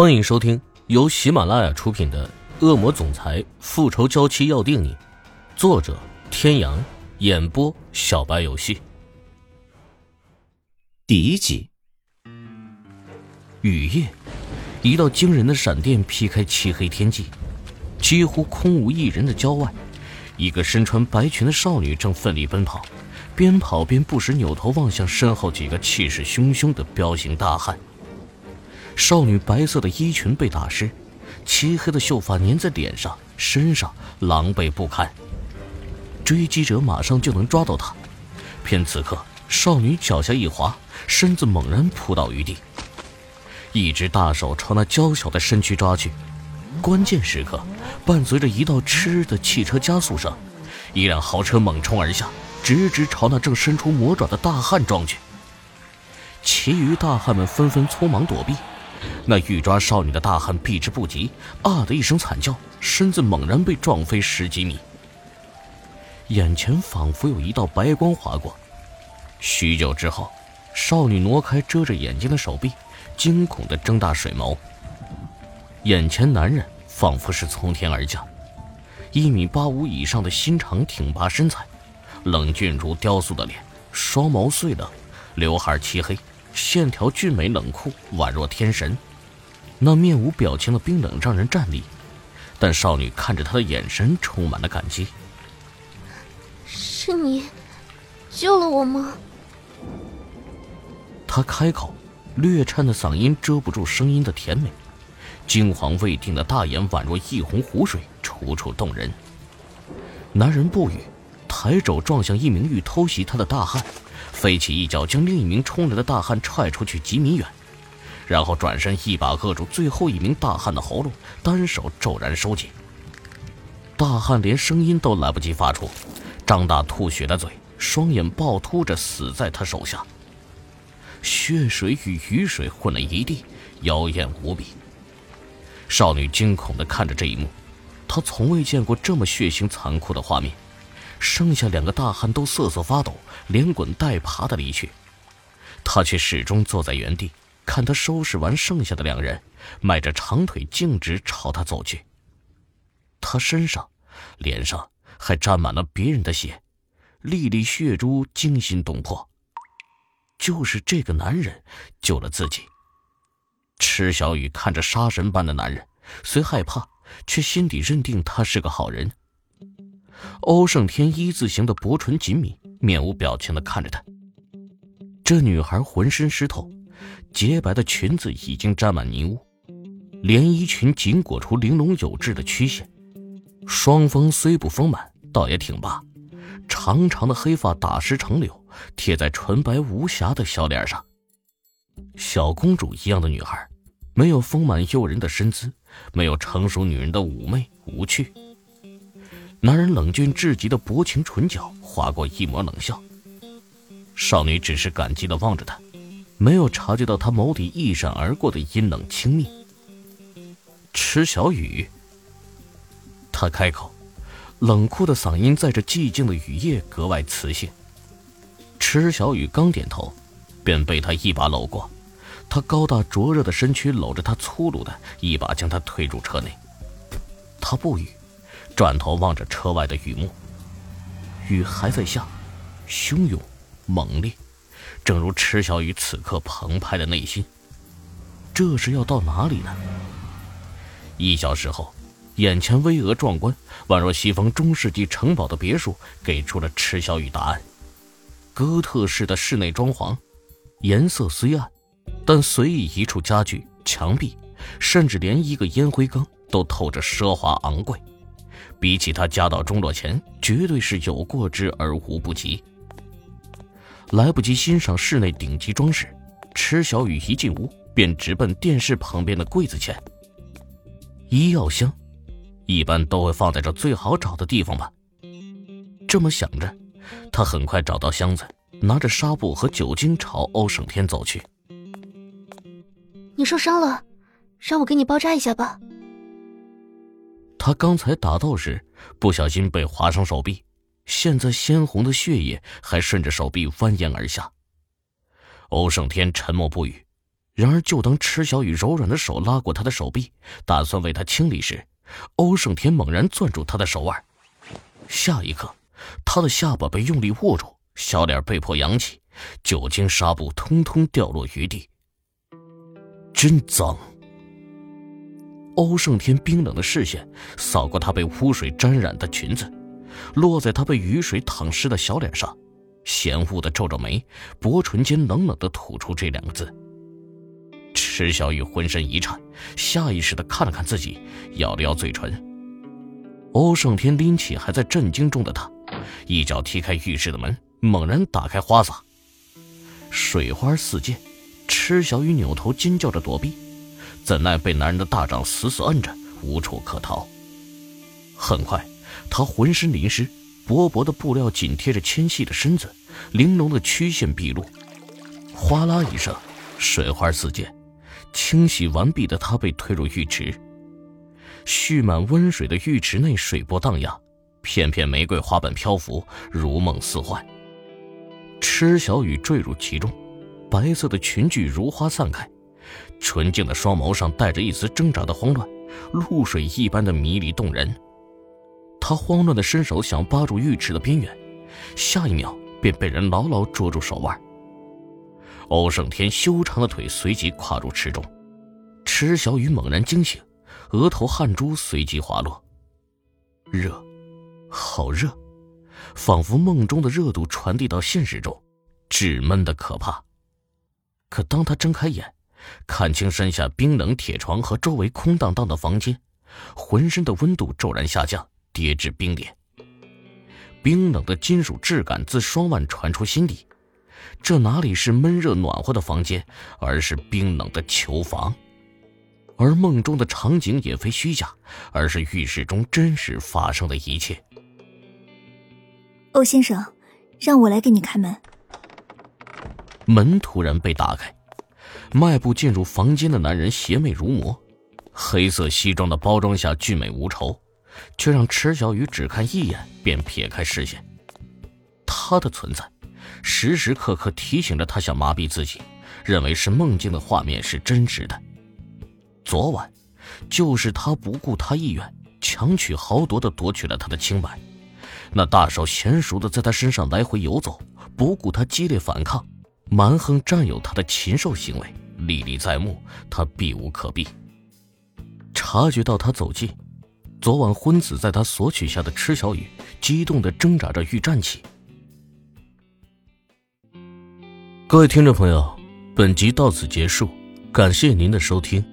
欢迎收听由喜马拉雅出品的《恶魔总裁复仇娇妻要定你》，作者：天阳，演播：小白游戏。第一集。雨夜，一道惊人的闪电劈开漆黑天际，几乎空无一人的郊外，一个身穿白裙的少女正奋力奔跑，边跑边不时扭头望向身后几个气势汹汹的彪形大汉。少女白色的衣裙被打湿，漆黑的秀发粘在脸上、身上，狼狈不堪。追击者马上就能抓到她，偏此刻少女脚下一滑，身子猛然扑倒于地。一只大手朝那娇小的身躯抓去，关键时刻，伴随着一道嗤的汽车加速声，一辆豪车猛冲而下，直直朝那正伸出魔爪的大汉撞去。其余大汉们纷纷匆忙躲避。那欲抓少女的大汉避之不及，啊的一声惨叫，身子猛然被撞飞十几米。眼前仿佛有一道白光划过，许久之后，少女挪开遮着眼睛的手臂，惊恐地睁大水眸。眼前男人仿佛是从天而降，一米八五以上的心长挺拔身材，冷峻如雕塑的脸，双眸碎冷，刘海漆黑。线条俊美冷酷，宛若天神。那面无表情的冰冷让人战栗，但少女看着他的眼神充满了感激。是你救了我吗？他开口，略颤的嗓音遮不住声音的甜美，惊惶未定的大眼宛若一泓湖水，楚楚动人。男人不语，抬肘撞向一名欲偷袭他的大汉。飞起一脚，将另一名冲来的大汉踹出去几米远，然后转身一把扼住最后一名大汉的喉咙，单手骤然收紧。大汉连声音都来不及发出，张大吐血的嘴，双眼暴突着死在他手下。血水与雨水混了一地，妖艳无比。少女惊恐地看着这一幕，她从未见过这么血腥残酷的画面。剩下两个大汉都瑟瑟发抖，连滚带爬的离去，他却始终坐在原地，看他收拾完剩下的两人，迈着长腿径直朝他走去。他身上、脸上还沾满了别人的血，粒粒血珠惊心动魄。就是这个男人救了自己。池小雨看着杀神般的男人，虽害怕，却心底认定他是个好人。欧胜天一字形的薄唇紧抿，面无表情的看着他。这女孩浑身湿透，洁白的裙子已经沾满泥污，连衣裙紧裹出玲珑有致的曲线，双峰虽不丰满，倒也挺拔，长长的黑发打湿成柳，贴在纯白无瑕的小脸上。小公主一样的女孩，没有丰满诱人的身姿，没有成熟女人的妩媚无趣。男人冷峻至极的薄情唇角划过一抹冷笑，少女只是感激的望着他，没有察觉到他眸底一闪而过的阴冷轻蔑。池小雨，他开口，冷酷的嗓音在这寂静的雨夜格外磁性。池小雨刚点头，便被他一把搂过，他高大灼热的身躯搂着他，粗鲁的一把将他推入车内。他不语。转头望着车外的雨幕，雨还在下，汹涌、猛烈，正如池小雨此刻澎湃的内心。这是要到哪里呢？一小时后，眼前巍峨壮观、宛若西方中世纪城堡的别墅，给出了池小雨答案：哥特式的室内装潢，颜色虽暗，但随意一处家具、墙壁，甚至连一个烟灰缸，都透着奢华昂贵。比起他家道中落前，绝对是有过之而无不及。来不及欣赏室内顶级装饰，池小雨一进屋便直奔电视旁边的柜子前。医药箱，一般都会放在这最好找的地方吧。这么想着，他很快找到箱子，拿着纱布和酒精朝欧胜天走去。你受伤了，让我给你包扎一下吧。他刚才打斗时不小心被划伤手臂，现在鲜红的血液还顺着手臂蜿蜒而下。欧胜天沉默不语，然而，就当池小雨柔软的手拉过他的手臂，打算为他清理时，欧胜天猛然攥住他的手腕。下一刻，他的下巴被用力握住，小脸被迫扬起，酒精纱布通通掉落于地。真脏！欧胜天冰冷的视线扫过她被污水沾染的裙子，落在他被雨水淌湿的小脸上，嫌恶的皱皱眉，薄唇间冷冷的吐出这两个字。池小雨浑身一颤，下意识的看了看自己，咬了咬嘴唇。欧胜天拎起还在震惊中的他，一脚踢开浴室的门，猛然打开花洒，水花四溅。池小雨扭头尖叫着躲避，怎奈被男人的大掌死死摁着，无处可逃。很快，他浑身淋湿，薄薄的布料紧贴着纤细的身子，玲珑的曲线毕露。哗啦一声，水花四溅。清洗完毕的他被推入浴池，蓄满温水的浴池内水波荡漾，片片玫瑰花瓣漂浮，如梦似幻。池小雨坠入其中，白色的裙裾如花散开，纯净的双眸上带着一丝挣扎的慌乱，露水一般的迷离动人。他慌乱的伸手想扒住浴池的边缘，下一秒便被人牢牢捉住手腕。欧胜天修长的腿随即跨入池中，池小雨猛然惊醒，额头汗珠随即滑落。热，好热，仿佛梦中的热度传递到现实中，炙闷的可怕。可当他睁开眼，看清身下冰冷铁床和周围空荡荡的房间，浑身的温度骤然下降，跌至冰点。冰冷的金属质感自双腕传出心底。这哪里是闷热暖和的房间，而是冰冷的囚房。而梦中的场景也非虚假，而是浴室中真实发生的一切。欧先生，让我来给你开门。门突然被打开，迈步进入房间的男人邪魅如魔，黑色西装的包装下俊美无愁，却让池小雨只看一眼便撇开视线。他的存在。时时刻刻提醒着他，想麻痹自己，认为是梦境的画面是真实的。昨晚，就是他不顾他意愿，强取豪夺的夺取了他的清白。那大手娴熟的在他身上来回游走，不顾他激烈反抗，蛮横占有他的禽兽行为历历在目，他避无可避。察觉到他走近，昨晚昏死在他索取下的池小雨，激动的挣扎着欲站起。各位听众朋友，本集到此结束，感谢您的收听。